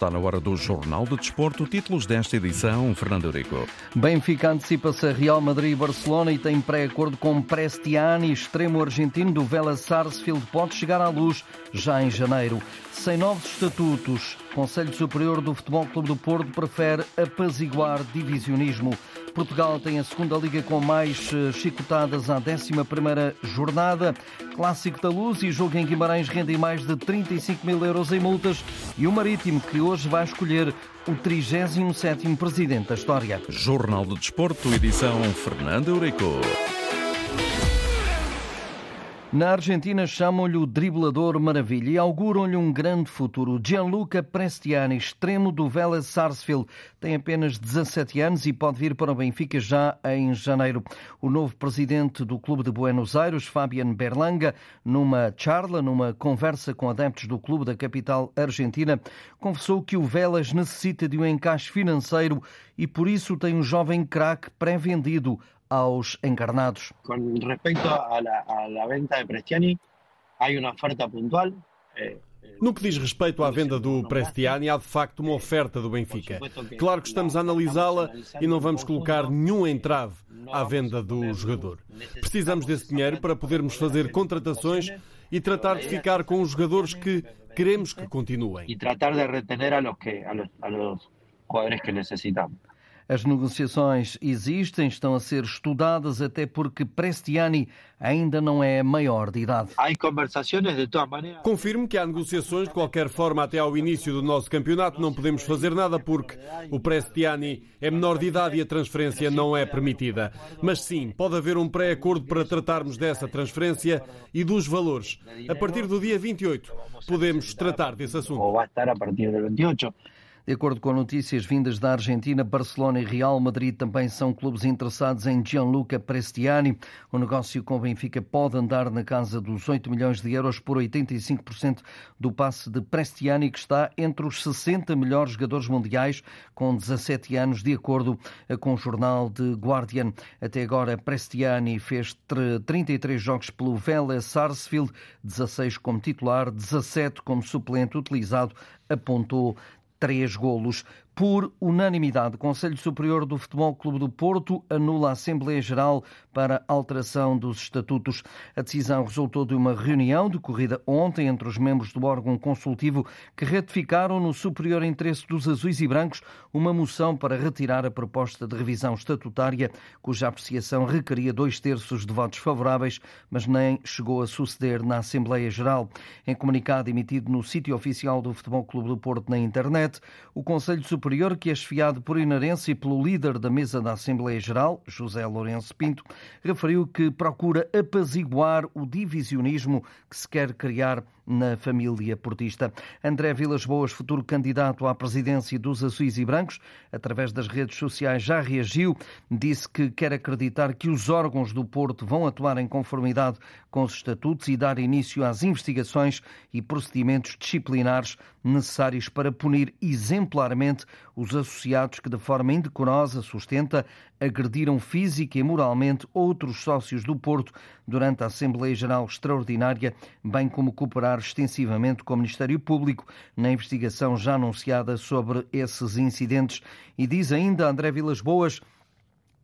Está na hora do Jornal de Desporto. Títulos desta edição, Fernando Eurico. Benfica antecipa-se a Real Madrid e Barcelona e tem pré-acordo com Prestiani, extremo argentino do Vélez Sarsfield. Pode chegar à luz já em janeiro. Sem novos estatutos, Conselho Superior do Futebol Clube do Porto prefere apaziguar divisionismo. Portugal tem a segunda liga com mais eh, chicotadas à 11 jornada. Clássico da Luz e jogo em Guimarães rendem mais de 35 mil euros em multas. E o Marítimo, que hoje vai escolher o 37º presidente da história. Jornal do Desporto, edição Fernando Eurico. Na Argentina chamam-lhe o driblador maravilha e auguram-lhe um grande futuro. Gianluca Prestiani, extremo do Vélez Sarsfield, tem apenas 17 anos e pode vir para o Benfica já em janeiro. O novo presidente do Clube de Buenos Aires, Fabian Berlanga, numa charla, numa conversa com adeptos do clube da capital argentina, confessou que o Vélez necessita de um encaixe financeiro e por isso tem um jovem craque pré-vendido aos encarnados. Com respeito à venda de Prestiani, há uma oferta pontual. Eh, eh, no que diz respeito à venda do Prestiani, há de facto uma oferta do Benfica. Claro que estamos a analisá-la e não vamos colocar nenhum entrave à venda do jogador. Precisamos desse dinheiro para podermos fazer contratações e tratar de ficar com os jogadores que queremos que continuem. E tratar de retener a los, que, a los, a los jugadores que necessitamos. As negociações existem, estão a ser estudadas, até porque Prestiani ainda não é maior de idade. Há conversações de toda maneira. Confirmo que há negociações de qualquer forma até ao início do nosso campeonato. Não podemos fazer nada porque o Prestiani é menor de idade e a transferência não é permitida. Mas sim, pode haver um pré-acordo para tratarmos dessa transferência e dos valores. A partir do dia 28 podemos tratar desse assunto. Ou vai estar a partir do 28. De acordo com notícias vindas da Argentina, Barcelona e Real Madrid também são clubes interessados em Gianluca Prestiani. O negócio com o Benfica pode andar na casa dos 8 milhões de euros por 85% do passe de Prestiani, que está entre os 60 melhores jogadores mundiais com 17 anos, de acordo com o jornal The Guardian. Até agora, Prestiani fez 33 jogos pelo Vélez Sarsfield, 16 como titular, 17 como suplente utilizado, apontou três golos. Por unanimidade, o Conselho Superior do Futebol Clube do Porto anula a Assembleia Geral para alteração dos estatutos. A decisão resultou de uma reunião decorrida ontem entre os membros do órgão consultivo que ratificaram no superior interesse dos azuis e brancos uma moção para retirar a proposta de revisão estatutária, cuja apreciação requeria dois terços de votos favoráveis, mas nem chegou a suceder na Assembleia Geral. Em comunicado emitido no sítio oficial do Futebol Clube do Porto na internet, o Conselho Superior Superior, que é esfiado por inerência pelo líder da mesa da Assembleia Geral, José Lourenço Pinto, referiu que procura apaziguar o divisionismo que se quer criar na família portista. André Vilas Boas, futuro candidato à presidência dos Azuis e Brancos, através das redes sociais já reagiu, disse que quer acreditar que os órgãos do Porto vão atuar em conformidade com os estatutos e dar início às investigações e procedimentos disciplinares necessários para punir exemplarmente os associados que, de forma indecorosa, sustenta, agrediram física e moralmente outros sócios do Porto durante a Assembleia Geral Extraordinária, bem como cooperar extensivamente com o Ministério Público na investigação já anunciada sobre esses incidentes. E diz ainda André Vilas Boas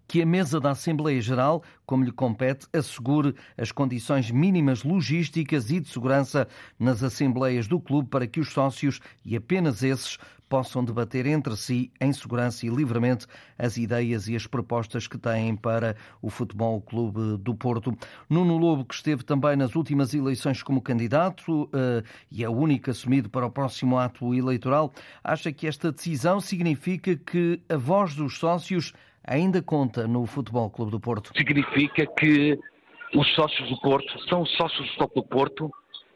que a mesa da Assembleia Geral, como lhe compete, assegure as condições mínimas logísticas e de segurança nas assembleias do clube para que os sócios, e apenas esses, possam debater entre si, em segurança e livremente, as ideias e as propostas que têm para o Futebol Clube do Porto. Nuno Lobo, que esteve também nas últimas eleições como candidato uh, e é o único assumido para o próximo ato eleitoral, acha que esta decisão significa que a voz dos sócios ainda conta no Futebol Clube do Porto? Significa que os sócios do Porto são os sócios do Futebol do Porto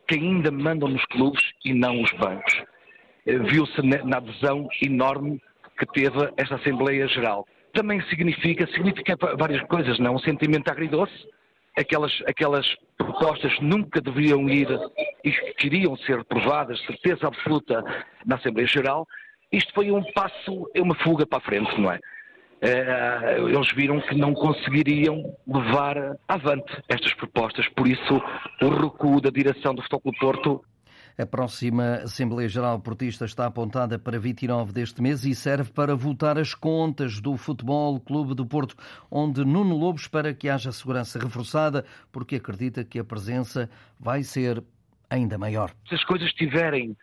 que ainda mandam nos clubes e não os bancos. Eh, viu-se na adesão enorme que teve esta Assembleia Geral. Também significa, significa várias coisas, não? Um sentimento agridoce, aquelas, aquelas propostas nunca deveriam ir e queriam ser aprovadas, certeza absoluta, na Assembleia Geral. Isto foi um passo, é uma fuga para a frente, não é? Eh, eles viram que não conseguiriam levar avante estas propostas, por isso o recuo da direção do Futebol Porto A próxima Assembleia Geral Portista está apontada para 29 deste mês e serve para votar as contas do Futebol Clube do Porto, onde Nuno Lobo espera que haja segurança reforçada, porque acredita que a presença vai ser ainda maior. Se as coisas estiverem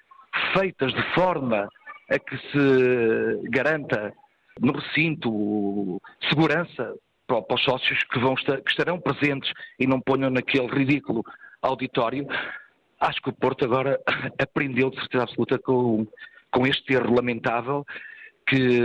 feitas de forma a que se garanta no recinto segurança para, os sócios que, vão estar, que estarão presentes e não ponham naquele ridículo auditório, acho que o Porto agora aprendeu de certeza absoluta com, com este erro lamentável que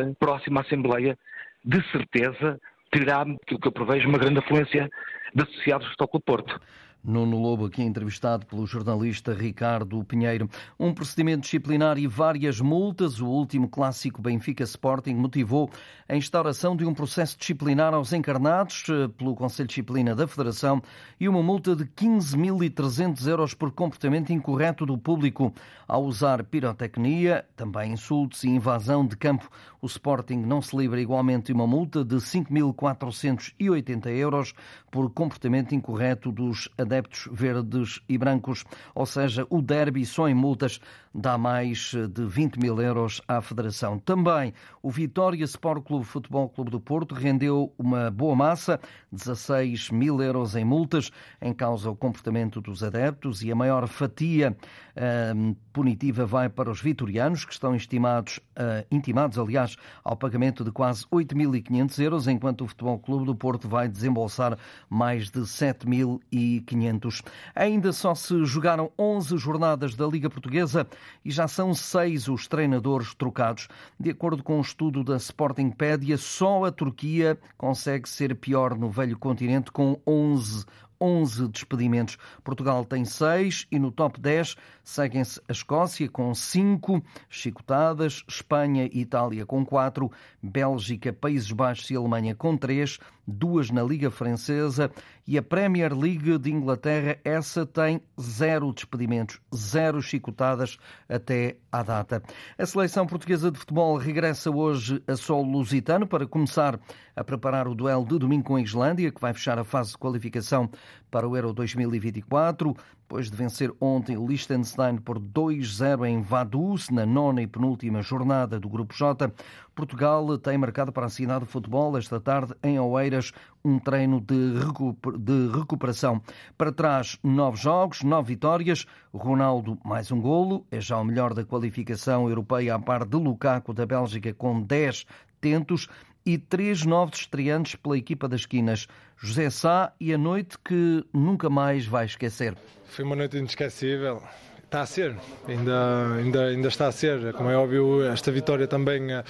a próxima Assembleia, de certeza, terá, aquilo que eu prevejo, uma grande afluência de associados do Futebol Porto. Nuno Lobo, aqui entrevistado pelo jornalista Ricardo Pinheiro. Um procedimento disciplinar e várias multas. O último clássico Benfica Sporting motivou a instauração de um processo disciplinar aos encarnados eh, pelo Conselho de Disciplina da Federação e uma multa de 15.300 euros por comportamento incorreto do público ao usar pirotecnia, também insultos e invasão de campo. O Sporting não se livra igualmente de uma multa de 5.480 euros por comportamento incorreto dos adeptos verdes e brancos, ou seja, o derby só em multas dá mais de 20 mil euros à Federação. Também o Vitória Sport Clube Futebol Clube do Porto rendeu uma boa massa, 16 mil euros em multas, em causa o comportamento dos adeptos e a maior fatia uh, punitiva vai para os vitorianos, que estão estimados, uh, intimados, aliás, ao pagamento de quase 8.500 euros, enquanto o Futebol Clube do Porto vai desembolsar mais de 7.500. Ainda só se jogaram 11 jornadas da Liga Portuguesa e já são seis os treinadores trocados. De acordo com um estudo da Sportingpedia, só a Turquia consegue ser pior no velho continente com 11 11 despedimentos. Portugal tem 6 e no top 10 seguem-se a Escócia com 5 chicotadas, Espanha e Itália com 4, Bélgica, Países Baixos e Alemanha com 3, duas na Liga Francesa e a Premier League de Inglaterra, essa tem zero despedimentos, zero chicotadas até à data. A seleção portuguesa de futebol regressa hoje a solo lusitano para começar a preparar o duelo de domingo com a Islândia, que vai fechar a fase de qualificação para o Euro 2024. Depois de vencer ontem Liechtenstein por 2-0 em Vaduz, na nona e penúltima jornada do Grupo J, Portugal tem marcado para a cidade de futebol esta tarde em Oeiras um treino de, recuperação. Para trás, nove jogos, nove vitórias. Ronaldo, mais um golo, é já o melhor da qualificação europeia a par de Lukaku da Bélgica com 10 tentos e três novos estreantes pela equipa das esquinas. José Sá e a noite que nunca mais vai esquecer. Foi uma noite inesquecível. Está a ser, ainda, ainda, ainda está a ser. Como é óbvio, esta vitória também uh,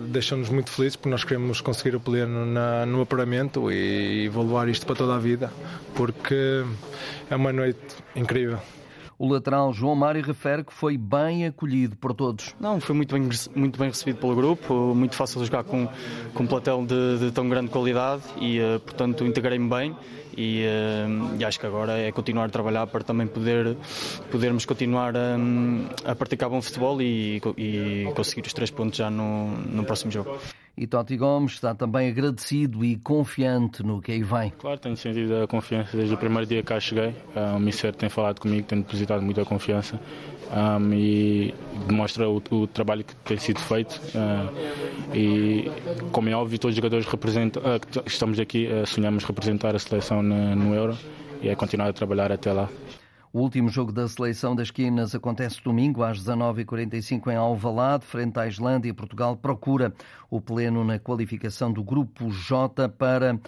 deixa-nos muito felizes porque nós queremos conseguir o pleno na, no apuramento e, e vou levar isto para toda a vida porque é uma noite incrível. O lateral João Mário refere que foi bem acolhido por todos. Não, foi muito bem, muito bem recebido pelo grupo, muito fácil jogar com, com um platel de, de tão grande qualidade e, eh, portanto, integrei-me bem. E, eh, e, acho que agora é continuar a trabalhar para também poder podermos continuar a, a praticar bom futebol e, e, conseguir os três pontos já no, no próximo jogo. E Totti Gomes está também agradecido e confiante no que aí vem. Claro, tenho sentido a confiança desde o primeiro dia que cá cheguei. Ah, o Mister tem falado comigo, tem depositado muita confiança um, e demonstra o, o, trabalho que tem sido feito. Uh, e, como é óbvio, todos os jogadores representam, uh, que estamos aqui uh, sonhamos representar a seleção no, Euro e é continuar a trabalhar até lá. O último jogo da seleção das quinas acontece domingo às 19h45 em Alvalade, frente à Islândia Portugal procura o pleno na qualificação do Grupo J para uh,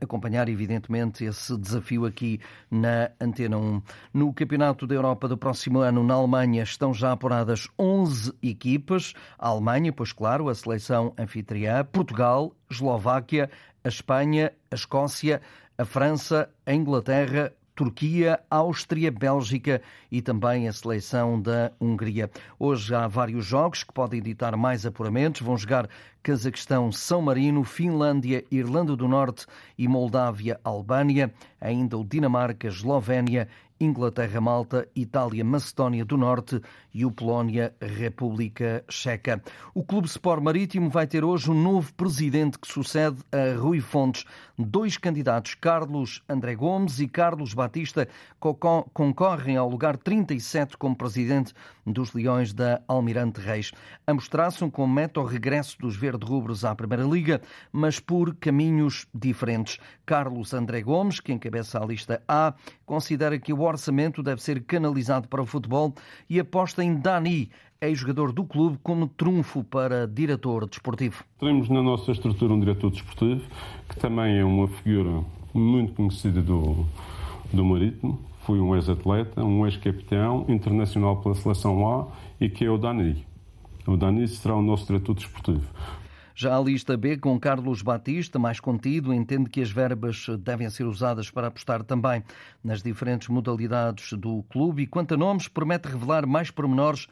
acompanhar, evidentemente, esse desafio aqui na Antena 1. No Campeonato da Europa do próximo ano, na Alemanha, estão já apuradas 11 equipas. A Alemanha, pois claro, a seleção anfitriã, Portugal, Eslováquia, a Espanha, a Escócia, a França, a Inglaterra, Turquia, Áustria, Bélgica e também a seleção da Hungria. Hoje há vários jogos que podem editar mais apuramentos. Vão jogar Cazaquistão, São Marino, Finlândia, Irlanda do Norte e Moldávia, Albânia. Ainda o Dinamarca, Eslovénia Inglaterra-Malta, Itália-Macedónia do Norte e o Polónia-República Checa. O Clube Sport Marítimo vai ter hoje um novo presidente que sucede a Rui Fontes. Dois candidatos, Carlos André Gomes e Carlos Batista, concorrem ao lugar 37 como presidente dos Leões da Almirante Reis. Ambos traçam como meta o regresso dos verde-rubros à Primeira Liga, mas por caminhos diferentes. Carlos André Gomes, que encabeça a lista A, considera que o orçamento deve ser canalizado para o futebol e aposta em Dani, ex-jogador do clube, como trunfo para diretor desportivo. Temos na nossa estrutura um diretor desportivo, que também é uma figura muito conhecida do, do Marítimo. Foi um ex-atleta, um ex-capitão internacional pela seleção A e que é o Dani. O Dani será o nosso diretor desportivo. Já a lista B, com Carlos Batista, mais contido, entende que as verbas devem ser usadas para apostar também nas diferentes modalidades do clube e, quanto a nomes, promete revelar mais pormenores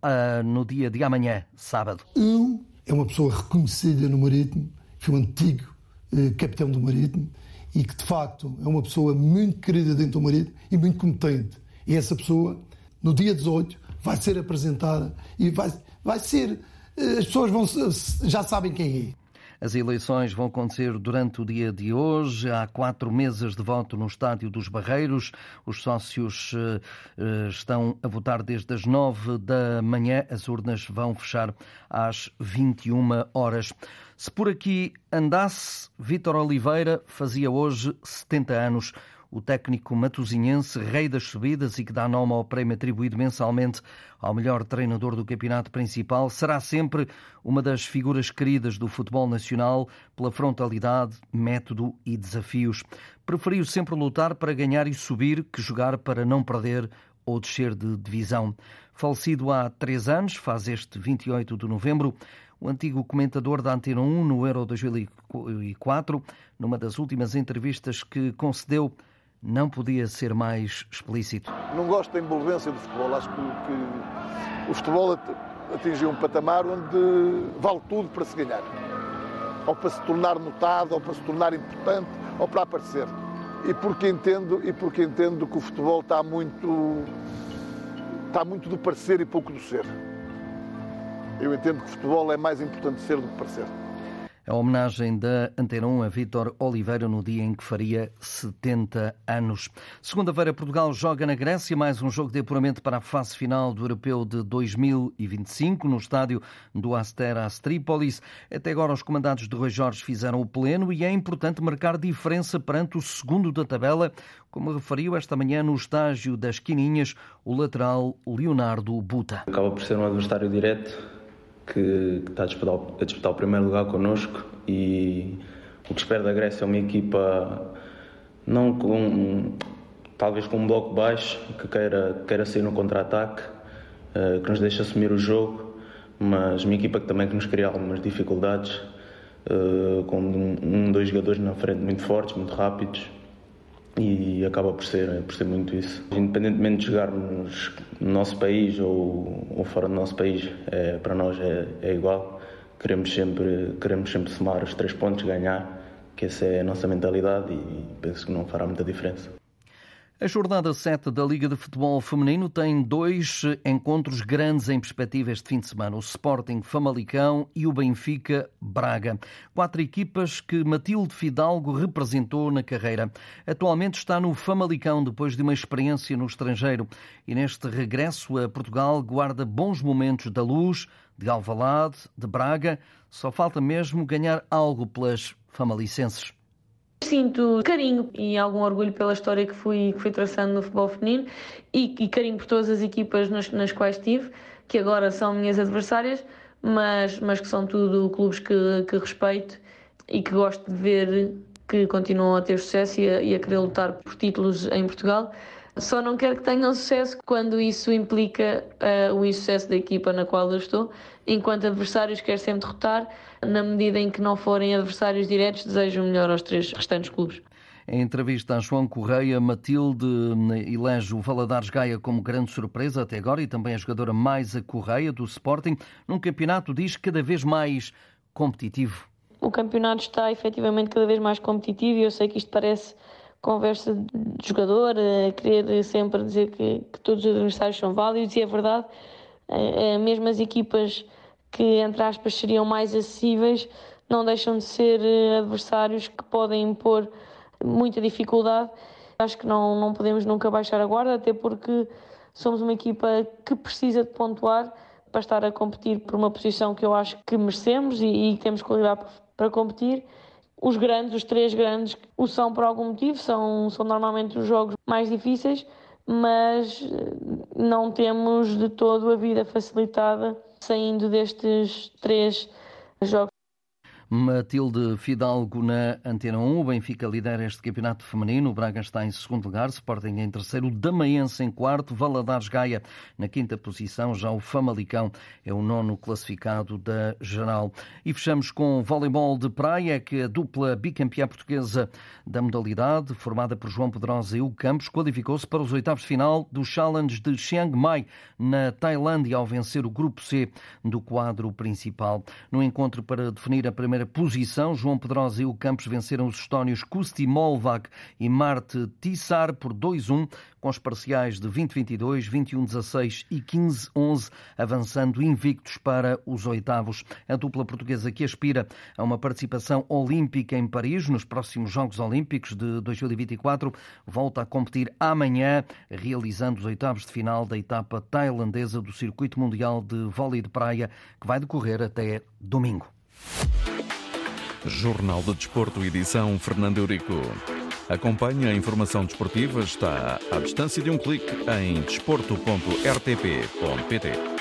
uh, no dia de amanhã, sábado. Um é uma pessoa reconhecida no Marítimo, foi um antigo eh, capitão do Marítimo e que, de facto, é uma pessoa muito querida dentro do Marítimo e muito competente. E essa pessoa, no dia 18, vai ser apresentada e vai, vai ser as pessoas vão, já sabem quem é. As eleições vão acontecer durante o dia de hoje. Há quatro mesas de voto no Estádio dos Barreiros. Os sócios eh, eh, estão a votar desde as nove da manhã. As urnas vão fechar às 21 horas. Se por aqui andasse, Vítor Oliveira fazia hoje 70 anos o técnico matosinhense, rei das subidas e que dá nome ao prémio atribuído mensalmente ao melhor treinador do campeonato principal, será sempre uma das figuras queridas do futebol nacional pela frontalidade, método e desafios. Preferiu sempre lutar para ganhar e subir que jogar para não perder ou descer de divisão. Falecido há três anos, faz este 28 de novembro, o antigo comentador da Antena 1 no Euro 2004, numa das últimas entrevistas que concedeu, não podia ser mais explícito. Não gosto da envolvência do futebol. Acho que, que o futebol atingiu um patamar onde vale tudo para se ganhar. Ou para se tornar notado, ou para se tornar importante, ou para aparecer. E porque entendo, e porque entendo que o futebol está muito, está muito do parecer e pouco do ser. Eu entendo que o futebol é mais importante ser do que parecer. A homenagem da Antena 1 a Vítor Oliveira no dia em que faria 70 anos. Segunda-feira, Portugal joga na Grécia mais um jogo de apuramento para a fase final do Europeu de 2025 no estádio do Asteras Trípolis. Até agora, os comandados de Rui Jorge fizeram o pleno e é importante marcar diferença perante o segundo da tabela, como referiu esta manhã no estágio das Quininhas o lateral Leonardo Buta. Acaba por ser um adversário direto que, está a disputar, a disputar, o primeiro lugar connosco e o que espero da Grécia é uma equipa não com talvez com um bloco baixo que queira, queira sair no contra-ataque, uh, que nos deixe assumir o jogo, mas uma equipa que também que nos cria algumas dificuldades, uh, com um, dois jogadores na frente muito fortes, muito rápidos e acaba por ser, por ser muito isso. Independentemente de jogarmos no nosso país ou, ou fora do nosso país, é, para nós é, é, igual. Queremos sempre, queremos sempre somar os três pontos, ganhar, que essa é a nossa mentalidade e penso que não fará muita diferença. A jornada 7 da Liga de Futebol Feminino tem dois encontros grandes em perspectiva este fim de semana: o Sporting Famalicão e o Benfica Braga. Quatro equipas que Matilde Fidalgo representou na carreira. Atualmente está no Famalicão depois de uma experiência no estrangeiro e neste regresso a Portugal guarda bons momentos da Luz, de Alvalade, de Braga. Só falta mesmo ganhar algo pelas famalicenses. Sinto carinho e algum orgulho pela história que fui, que fui traçando no futebol feminino e, e carinho por todas as equipas nas, nas quais estive, que agora são minhas adversárias, mas, mas que são tudo clubes que, que respeito e que gosto de ver que continuam a ter sucesso e a, e a querer lutar por títulos em Portugal. Só não quero que tenham sucesso quando isso implica uh, o insucesso da equipa na qual eu estou. Enquanto adversários, quero sempre derrotar. Na medida em que não forem adversários diretos, desejo o melhor aos três restantes clubes. Em entrevista a João Correia, Matilde elege o Valadares Gaia como grande surpresa até agora e também a jogadora mais a Correia do Sporting, num campeonato diz cada vez mais competitivo. O campeonato está efetivamente cada vez mais competitivo e eu sei que isto parece conversa de jogador, a querer sempre dizer que, que todos os adversários são válidos e é verdade, mesmo as equipas que, entre aspas, seriam mais acessíveis, não deixam de ser adversários que podem impor muita dificuldade. Acho que não, não podemos nunca baixar a guarda, até porque somos uma equipa que precisa de pontuar para estar a competir por uma posição que eu acho que merecemos e, e temos qualidade para competir. Os grandes, os três grandes, o são por algum motivo, são, são normalmente os jogos mais difíceis, mas eh, não temos de todo a vida facilitada saindo destes três jogos. Matilde Fidalgo na Antena 1. O Benfica lidera este campeonato feminino. O Braga está em segundo lugar, Sporting em terceiro, Damaense em quarto, Valadares Gaia na quinta posição. Já o Famalicão é o nono classificado da geral. E fechamos com voleibol de praia, que a dupla bicampeã portuguesa da modalidade, formada por João Pedrosa e o Campos, qualificou-se para os oitavos de final do Challenge de Chiang Mai, na Tailândia, ao vencer o grupo C do quadro principal. No encontro para definir a primeira primeira posição. João Pedrosa e o Campos venceram os estónios Kusti Molvak e Marte Tissar por 2-1, com os parciais de 20-22, 21-16 e 15-11, avançando invictos para os oitavos. A dupla portuguesa que aspira a uma participação olímpica em Paris nos próximos Jogos Olímpicos de 2024 volta a competir amanhã, realizando os oitavos de final da etapa tailandesa do Circuito Mundial de Vôlei de Praia, que vai decorrer até domingo. Jornal de Desporto, edição Fernando Eurico. Acompanhe a informação desportiva, está à distância de um clique em desporto.rtp.pt.